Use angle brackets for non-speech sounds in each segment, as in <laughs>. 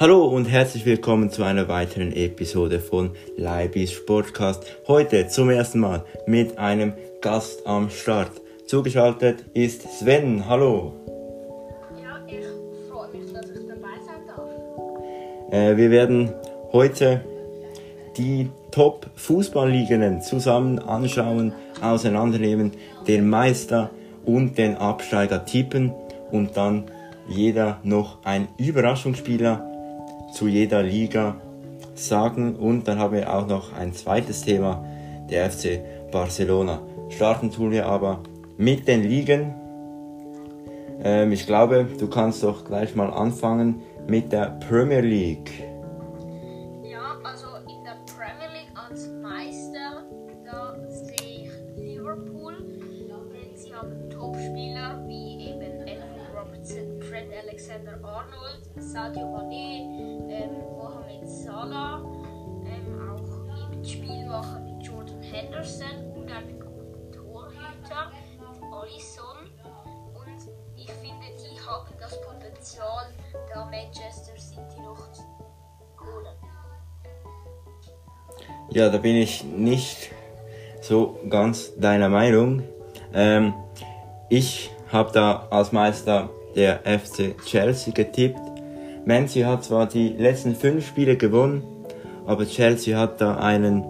Hallo und herzlich willkommen zu einer weiteren Episode von Leibis Sportcast. Heute zum ersten Mal mit einem Gast am Start. Zugeschaltet ist Sven. Hallo. Ja, ich freue mich, dass ich dabei sein darf. Äh, wir werden heute die Top-Fußballligen zusammen anschauen, auseinandernehmen, den Meister und den Absteiger tippen und dann jeder noch ein Überraschungsspieler zu jeder Liga sagen. Und dann haben wir auch noch ein zweites Thema, der FC Barcelona. Starten tun wir aber mit den Ligen. Ähm, ich glaube, du kannst doch gleich mal anfangen mit der Premier League. Ja, also in der Premier League als Meister, da sehe ich Liverpool, sie haben Topspieler wie eben Anthony Robertson, Trent Alexander-Arnold, Sadio Mané, das Potenzial, da Manchester City noch zu holen. Ja, da bin ich nicht so ganz deiner Meinung. Ähm, ich habe da als Meister der FC Chelsea getippt. Manchester hat zwar die letzten fünf Spiele gewonnen, aber Chelsea hat da einen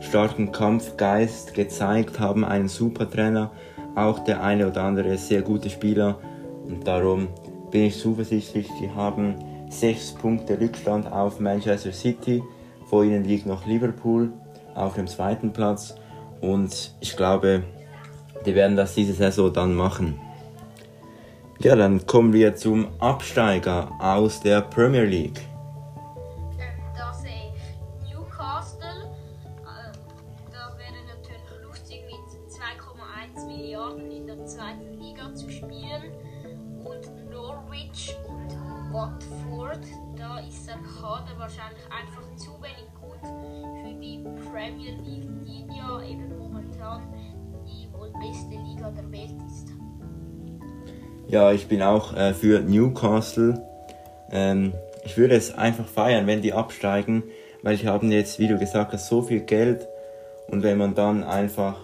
starken Kampfgeist gezeigt, haben einen super Trainer, auch der eine oder andere sehr gute Spieler und darum bin ich zuversichtlich, die haben sechs Punkte Rückstand auf Manchester City, vor ihnen liegt noch Liverpool auf dem zweiten Platz und ich glaube, die werden das diese Saison dann machen. Ja, dann kommen wir zum Absteiger aus der Premier League. Ja, ich bin auch äh, für Newcastle. Ähm, ich würde es einfach feiern, wenn die absteigen, weil die haben jetzt, wie du gesagt hast, so viel Geld und wenn man dann einfach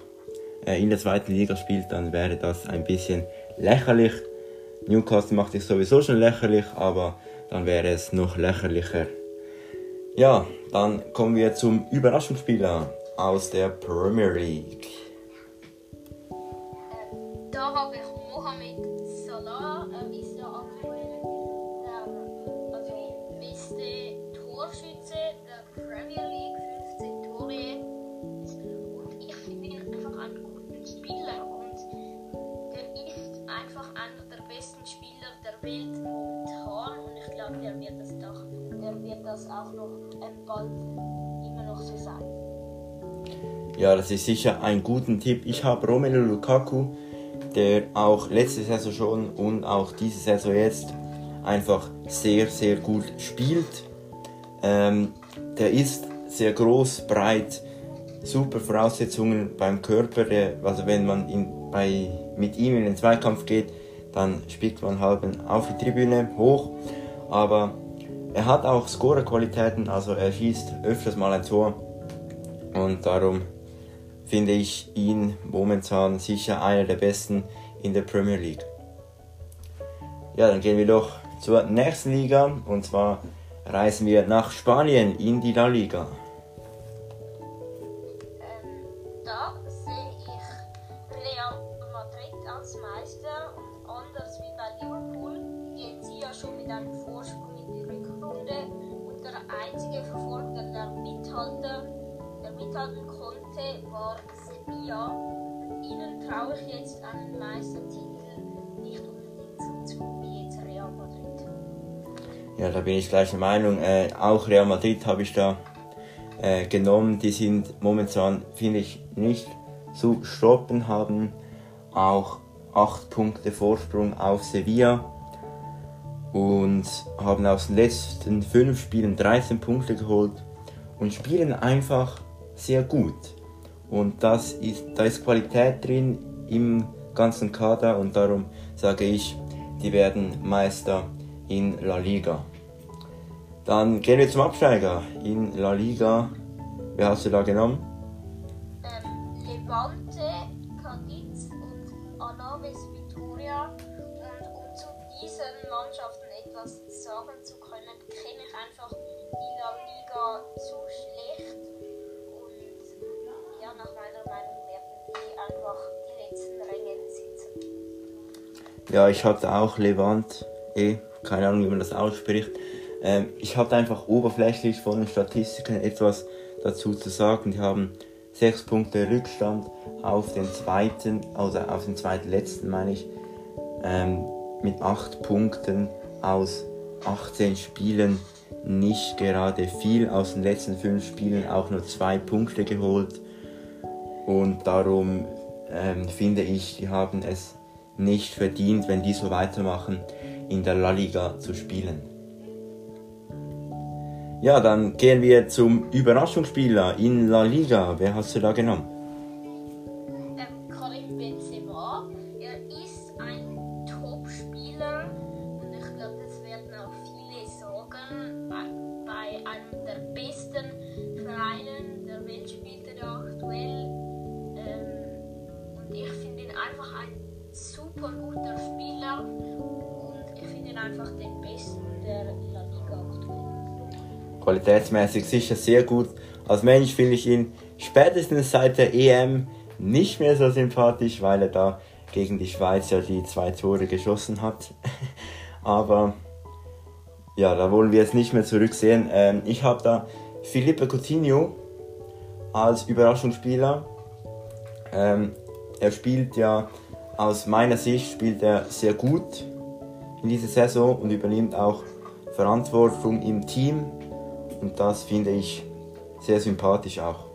äh, in der zweiten Liga spielt, dann wäre das ein bisschen lächerlich. Newcastle macht sich sowieso schon lächerlich, aber dann wäre es noch lächerlicher. Ja, dann kommen wir zum Überraschungsspieler aus der Premier League. Da habe ich Er ist ja aktuell der beste Torschütze der Premier League, 15 Tore. Und ich finde ihn einfach einen guten Spieler und der ist einfach einer der besten Spieler der Welt momentan und ich glaube, der wird das, auch noch bald immer noch so sein. Ja, das ist sicher ein guter Tipp. Ich habe Romelu Lukaku, der auch letzte Saison schon und auch diese Saison jetzt einfach sehr, sehr gut spielt. Ähm, der ist sehr groß, breit, super Voraussetzungen beim Körper. Also wenn man in, bei, mit ihm in den Zweikampf geht, dann spickt man halb auf die Tribüne hoch. Aber er hat auch Scorerqualitäten, also er schießt öfters mal ein Tor. Und darum finde ich ihn momentan sicher einer der besten in der Premier League. Ja, dann gehen wir doch zur nächsten Liga und zwar reisen wir nach Spanien in die La Liga. Und ihnen traue ich jetzt einen Meistertitel nicht unbedingt zu wie jetzt Real Madrid. Ja, da bin ich gleicher Meinung. Äh, auch Real Madrid habe ich da äh, genommen. Die sind momentan, finde ich, nicht zu stoppen, haben auch 8 Punkte Vorsprung auf Sevilla und haben aus den letzten 5 Spielen 13 Punkte geholt und spielen einfach sehr gut. Und das ist, da ist Qualität drin im ganzen Kader und darum sage ich, die werden Meister in La Liga. Dann gehen wir zum Absteiger in La Liga. Wer hast du da genommen? Ähm, Levante, Cadiz und Alaves Vitoria. Und um zu diesen Mannschaften etwas sagen zu können, kenne ich einfach die La Liga zu nach meiner Meinung werden die einfach die letzten Ränge sitzen. Ja, ich hatte auch Levant, eh, keine Ahnung, wie man das ausspricht. Ähm, ich hatte einfach oberflächlich von den Statistiken etwas dazu zu sagen. Die haben sechs Punkte Rückstand auf den zweiten, also auf den zweiten letzten meine ich, ähm, mit acht Punkten aus 18 Spielen nicht gerade viel. Aus den letzten fünf Spielen auch nur zwei Punkte geholt. Und darum ähm, finde ich, die haben es nicht verdient, wenn die so weitermachen, in der La Liga zu spielen. Ja, dann gehen wir zum Überraschungsspieler in La Liga. Wer hast du da genommen? Super guter Spieler und ich finde ihn einfach den besten der La Liga aktuell. Qualitätsmäßig sicher sehr gut. Als Mensch finde ich ihn spätestens seit der EM nicht mehr so sympathisch, weil er da gegen die Schweiz ja die zwei Tore geschossen hat. <laughs> Aber ja, da wollen wir es nicht mehr zurücksehen. Ähm, ich habe da Felipe Coutinho als Überraschungsspieler. Ähm, er spielt ja aus meiner Sicht spielt er sehr gut in dieser Saison und übernimmt auch Verantwortung im Team und das finde ich sehr sympathisch auch.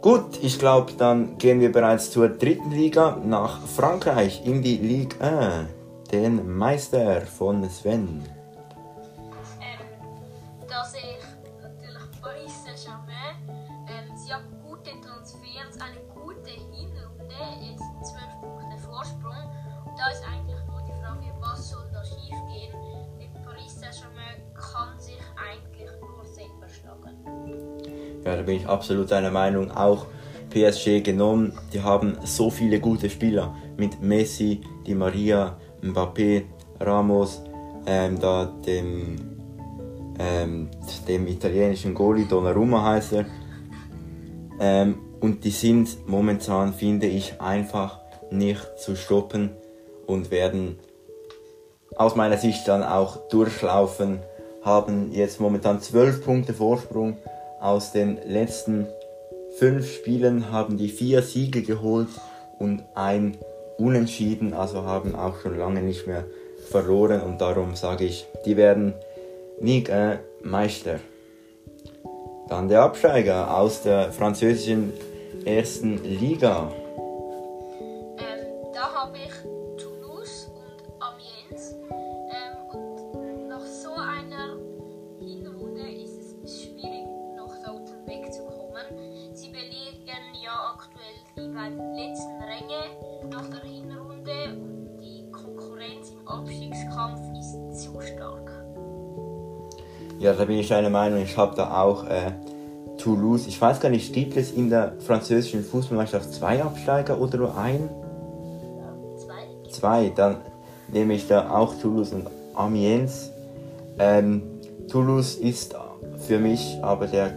Gut, ich glaube, dann gehen wir bereits zur dritten Liga nach Frankreich in die Ligue 1, den Meister von Sven. Absolut einer Meinung. Auch PSG genommen. Die haben so viele gute Spieler mit Messi, Di Maria, Mbappé, Ramos, ähm, da dem, ähm, dem italienischen Goalie Donnarumma heißt er. Ähm, und die sind momentan, finde ich, einfach nicht zu stoppen und werden aus meiner Sicht dann auch durchlaufen, haben jetzt momentan 12 Punkte Vorsprung. Aus den letzten fünf Spielen haben die vier Siege geholt und ein Unentschieden, also haben auch schon lange nicht mehr verloren und darum sage ich, die werden Ligue 1 Meister. Dann der Absteiger aus der französischen ersten Liga. Ja, da bin ich einer Meinung. Ich habe da auch äh, Toulouse. Ich weiß gar nicht, gibt es in der französischen Fußballmannschaft zwei Absteiger oder nur ein? Zwei. Zwei. Dann nehme ich da auch Toulouse und Amiens. Ähm, Toulouse ist für mich aber der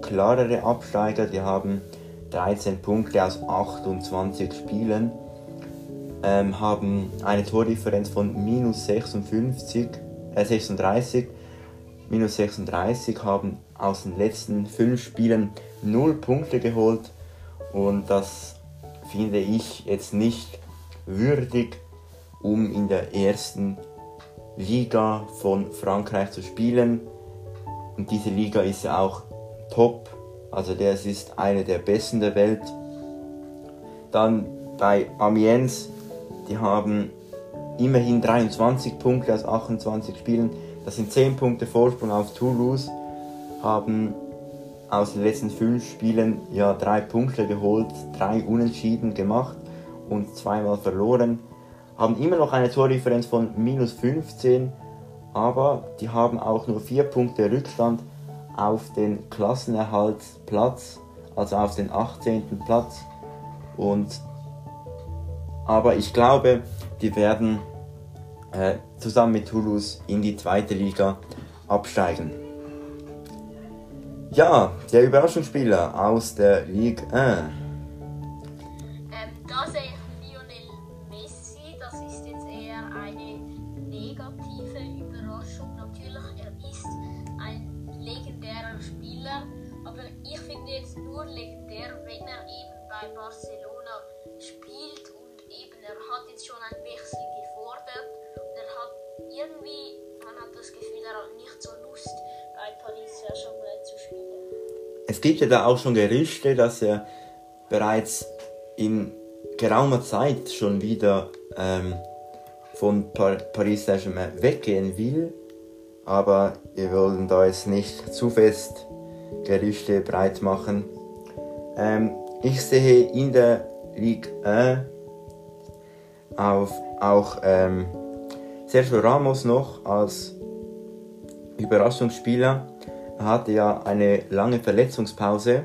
klarere Absteiger. Die haben 13 Punkte aus 28 Spielen. Ähm, haben eine Tordifferenz von minus 56, äh 36 minus 36, haben aus den letzten fünf Spielen 0 Punkte geholt und das finde ich jetzt nicht würdig, um in der ersten Liga von Frankreich zu spielen. Und diese Liga ist ja auch top, also das ist eine der besten der Welt. Dann bei Amiens, die haben immerhin 23 Punkte aus 28 Spielen. Das sind 10 Punkte Vorsprung auf Toulouse. Haben aus den letzten 5 Spielen ja 3 Punkte geholt, 3 Unentschieden gemacht und zweimal verloren. Haben immer noch eine Tordifferenz von minus 15, aber die haben auch nur vier Punkte Rückstand auf den Klassenerhaltsplatz, also auf den 18. Platz. Und, aber ich glaube, die werden äh, zusammen mit Toulouse in die zweite Liga absteigen. Ja, der Überraschungsspieler aus der Ligue 1. Ähm, da sehe ich Lionel Messi. Das ist jetzt eher eine negative Überraschung. Natürlich, er ist ein legendärer Spieler, aber ich finde jetzt nur legendär, wenn er eben bei Barcelona spielt und eben er hat jetzt schon einen hat das Gefühl, er hat nicht so Lust bei Paris Saint-Germain zu spielen. Es gibt ja da auch schon Gerüchte, dass er bereits in geraumer Zeit schon wieder ähm, von Par Paris Saint-Germain weggehen will. Aber wir wollen da jetzt nicht zu fest Gerüchte breit machen. Ähm, ich sehe in der Ligue 1 auf, auch ähm, Sergio Ramos noch als Überraschungsspieler. Er hatte ja eine lange Verletzungspause.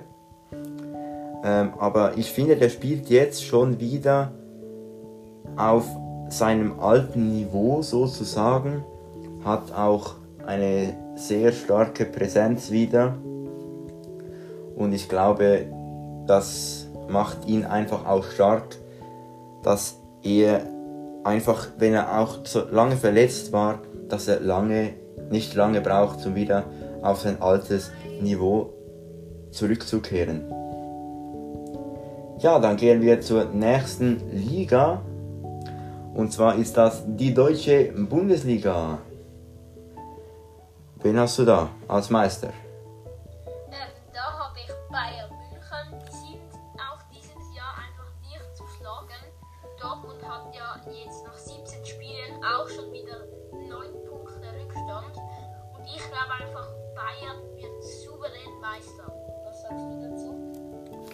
Ähm, aber ich finde, der spielt jetzt schon wieder auf seinem alten Niveau sozusagen. Hat auch eine sehr starke Präsenz wieder. Und ich glaube, das macht ihn einfach auch stark, dass er einfach, wenn er auch so lange verletzt war, dass er lange, nicht lange braucht, um wieder auf sein altes Niveau zurückzukehren. Ja, dann gehen wir zur nächsten Liga. Und zwar ist das die deutsche Bundesliga. Wen hast du da als Meister? Ähm, da habe ich Bayern München. Die sind auch dieses Jahr einfach nicht zu schlagen. Dortmund hat ja jetzt nach 17 Spielen auch schon wieder 9 Punkte Rückstand. Und ich glaube einfach, Bayern wird souverän Meister. Was sagst du dazu?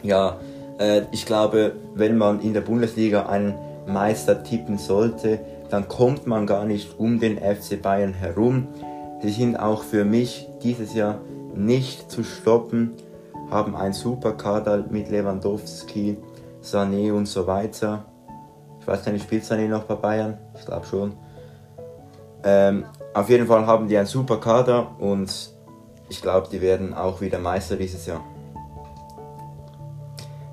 Ja, äh, ich glaube, wenn man in der Bundesliga einen Meister tippen sollte, dann kommt man gar nicht um den FC Bayern herum. Sie sind auch für mich dieses Jahr nicht zu stoppen, haben einen super Kader mit Lewandowski, Sané und so weiter. Ich weiß gar nicht, spielt Sané noch bei Bayern? Ich glaube schon. Ähm, auf jeden Fall haben die einen super Kader und ich glaube, die werden auch wieder Meister dieses Jahr.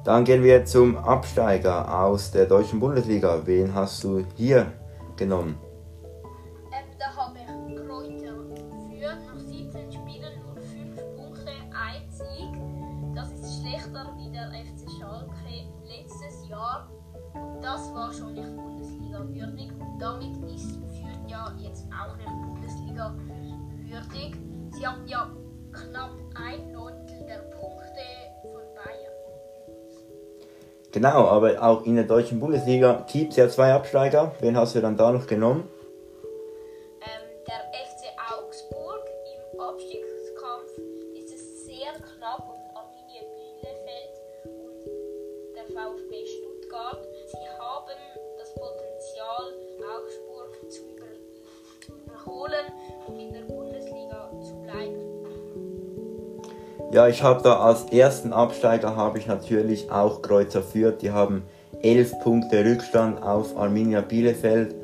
Dann gehen wir zum Absteiger aus der deutschen Bundesliga. Wen hast du hier genommen? In der deutschen Bundesliga gibt es ja zwei Absteiger. Wen hast du dann da noch genommen? Ähm, der FC Augsburg im Abstiegskampf ist es sehr knapp und Arminia Bielefeld und der VfB Stuttgart. Sie haben das Potenzial, Augsburg zu, über zu überholen und in der Bundesliga zu bleiben. Ja, ich habe da als ersten Absteiger habe ich natürlich auch Kreuzer Fürth. Die haben 11 Punkte Rückstand auf Arminia Bielefeld.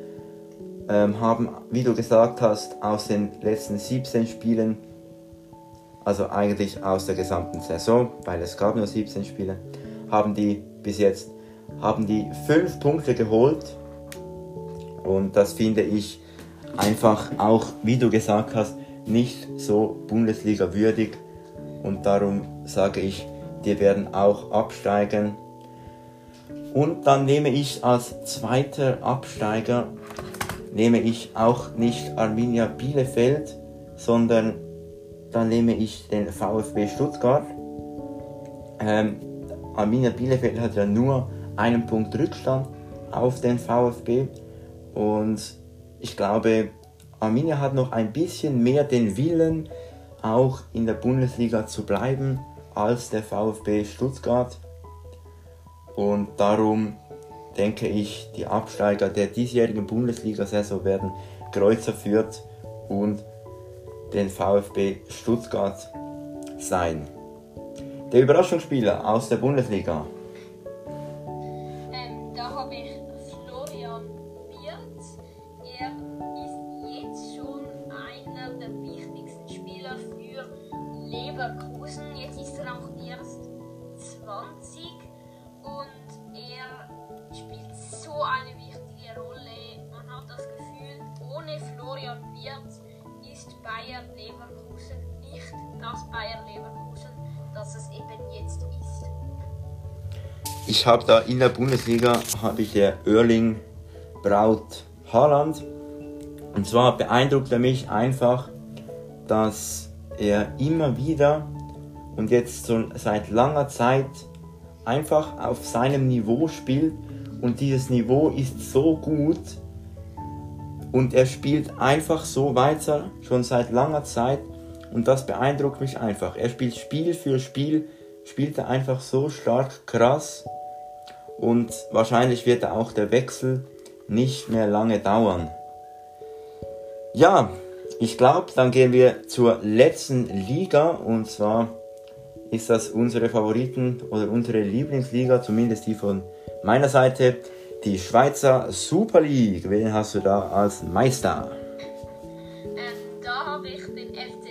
Ähm, haben, wie du gesagt hast, aus den letzten 17 Spielen, also eigentlich aus der gesamten Saison, weil es gab nur 17 Spiele, haben die bis jetzt haben die 5 Punkte geholt. Und das finde ich einfach auch, wie du gesagt hast, nicht so Bundesliga würdig und darum sage ich, die werden auch absteigen. Und dann nehme ich als zweiter Absteiger, nehme ich auch nicht Arminia Bielefeld, sondern dann nehme ich den VfB Stuttgart. Ähm, Arminia Bielefeld hat ja nur einen Punkt Rückstand auf den VfB und ich glaube, Arminia hat noch ein bisschen mehr den Willen, auch in der Bundesliga zu bleiben als der VfB Stuttgart. Und darum denke ich, die Absteiger der diesjährigen Bundesliga-Saison werden Kreuzer Fürth und den VfB Stuttgart sein. Der Überraschungsspieler aus der Bundesliga. Habe da in der Bundesliga habe ich der Erling Braut Haaland. Und zwar beeindruckt er mich einfach, dass er immer wieder und jetzt schon seit langer Zeit einfach auf seinem Niveau spielt und dieses Niveau ist so gut und er spielt einfach so weiter schon seit langer Zeit und das beeindruckt mich einfach. Er spielt Spiel für Spiel, spielt er einfach so stark krass und wahrscheinlich wird auch der Wechsel nicht mehr lange dauern. Ja, ich glaube, dann gehen wir zur letzten Liga und zwar ist das unsere Favoriten oder unsere Lieblingsliga, zumindest die von meiner Seite, die Schweizer Super League. Wen hast du da als Meister? Ähm, da habe ich den FC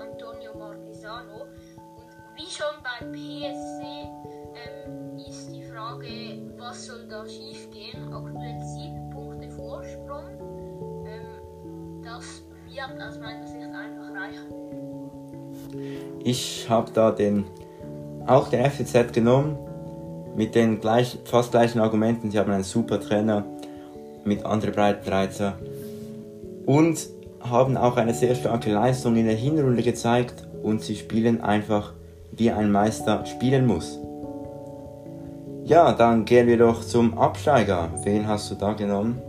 Antonio Marquesano. Und wie schon beim PSC ähm, ist die Frage, was soll da schiefgehen? Aktuell sieben Punkte Vorsprung. Ähm, das wird aus meiner Sicht einfach reichen. Ich habe da den, auch den FCZ genommen, mit den gleich, fast gleichen Argumenten. Sie haben einen super Trainer mit André Breitenreiter und haben auch eine sehr starke Leistung in der Hinrunde gezeigt und sie spielen einfach wie ein Meister spielen muss. Ja, dann gehen wir doch zum Absteiger. Wen hast du da genommen?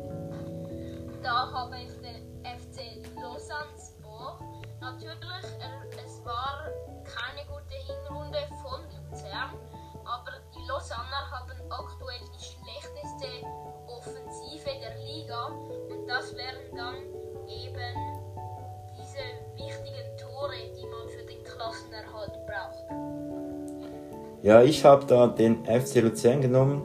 Ja, ich habe da den FC Luzern genommen.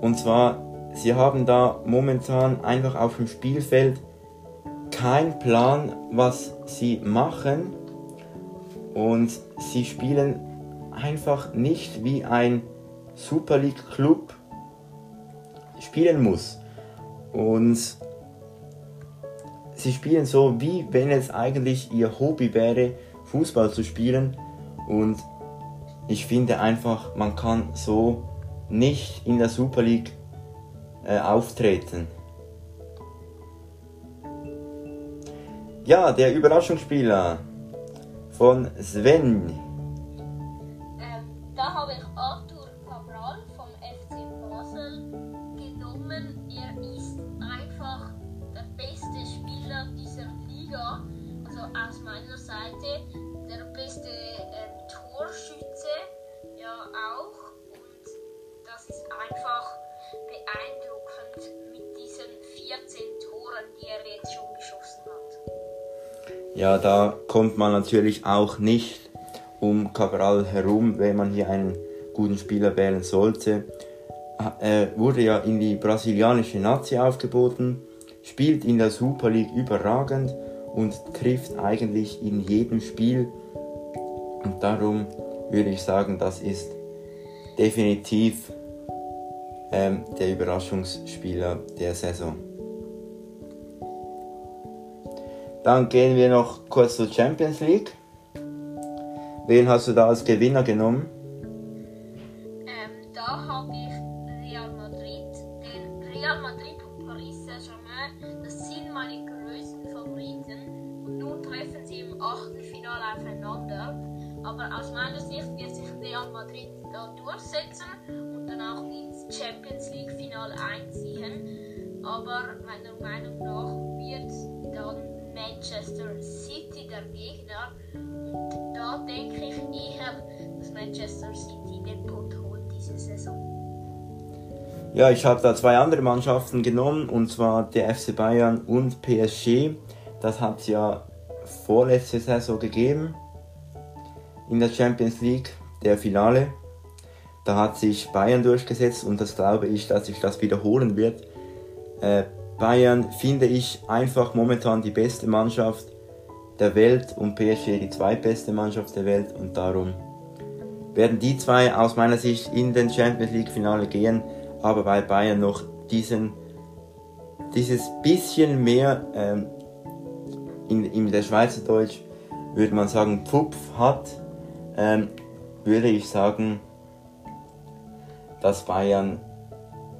Und zwar, sie haben da momentan einfach auf dem Spielfeld keinen Plan, was sie machen. Und sie spielen einfach nicht wie ein Super League Club spielen muss. Und sie spielen so, wie wenn es eigentlich ihr Hobby wäre, Fußball zu spielen. Und ich finde einfach, man kann so nicht in der Super League äh, auftreten. Ja, der Überraschungsspieler von Sven. Ähm, da habe ich Arthur Cabral vom FC Basel genommen. Er ist einfach der beste Spieler dieser Liga, also aus meiner Seite. Beeindruckend mit diesen 14 Toren, die er jetzt schon geschossen hat. Ja, da kommt man natürlich auch nicht um Cabral herum, wenn man hier einen guten Spieler wählen sollte. Er wurde ja in die brasilianische Nazi aufgeboten, spielt in der Super League überragend und trifft eigentlich in jedem Spiel. Und darum würde ich sagen, das ist definitiv ähm, der Überraschungsspieler der Saison. Dann gehen wir noch kurz zur Champions League. Wen hast du da als Gewinner genommen? Ja, ich habe da zwei andere Mannschaften genommen, und zwar der FC Bayern und PSG. Das hat es ja vorletzte Saison gegeben in der Champions League, der Finale. Da hat sich Bayern durchgesetzt und das glaube ich, dass sich das wiederholen wird. Äh, Bayern finde ich einfach momentan die beste Mannschaft der Welt und PSG die zweitbeste Mannschaft der Welt und darum werden die zwei aus meiner Sicht in den Champions League Finale gehen, aber weil Bayern noch diesen dieses bisschen mehr ähm, in, in der Schweizerdeutsch würde man sagen Pfupf hat, ähm, würde ich sagen, dass Bayern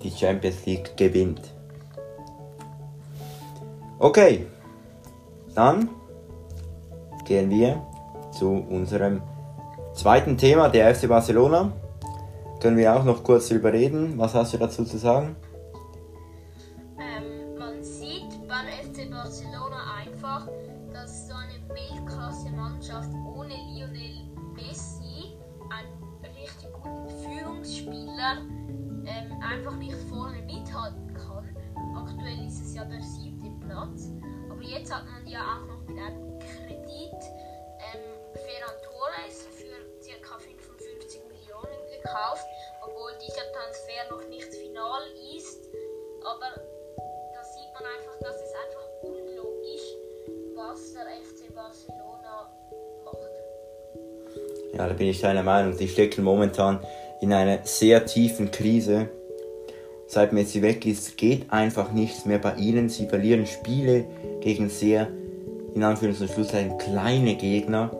die Champions League gewinnt. Okay, dann gehen wir zu unserem zweiten Thema, der FC Barcelona. Können wir auch noch kurz darüber reden? Was hast du dazu zu sagen? Ähm, man sieht beim FC Barcelona einfach, dass so eine Weltklasse-Mannschaft ohne Lionel Messi, einen richtig guten Führungsspieler, ähm, einfach nicht vorne mithalten kann. Aktuell ist es ja der siebte Platz. Aber jetzt hat man ja auch noch mit einem Kredit ähm, Ferran Torres für ca. 55 Gekauft, obwohl dieser Transfer noch nicht final ist. Aber da sieht man einfach, das ist einfach unlogisch, was der FC Barcelona macht. Ja, da bin ich deiner Meinung. Die stecken momentan in einer sehr tiefen Krise. Seit Messi weg ist, geht einfach nichts mehr bei ihnen. Sie verlieren Spiele gegen sehr, in Anführungs- und Schlusszeichen, kleine Gegner.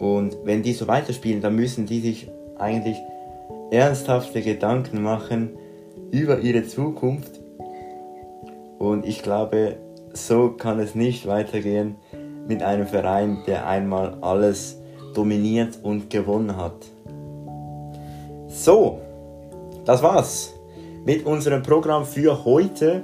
Und wenn die so weiterspielen, dann müssen die sich eigentlich ernsthafte Gedanken machen über ihre Zukunft. Und ich glaube, so kann es nicht weitergehen mit einem Verein, der einmal alles dominiert und gewonnen hat. So, das war's mit unserem Programm für heute.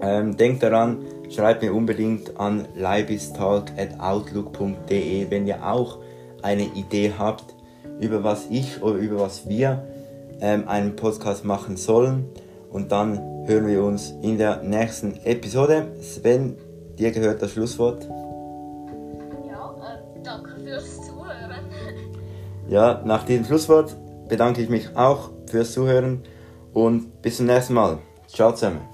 Ähm, denkt daran, schreibt mir unbedingt an leibistalk.outlook.de, wenn ihr auch eine Idee habt, über was ich oder über was wir ähm, einen Podcast machen sollen. Und dann hören wir uns in der nächsten Episode. Sven, dir gehört das Schlusswort. Ja, äh, danke fürs Zuhören. Ja, nach diesem Schlusswort bedanke ich mich auch fürs Zuhören und bis zum nächsten Mal. Ciao zusammen.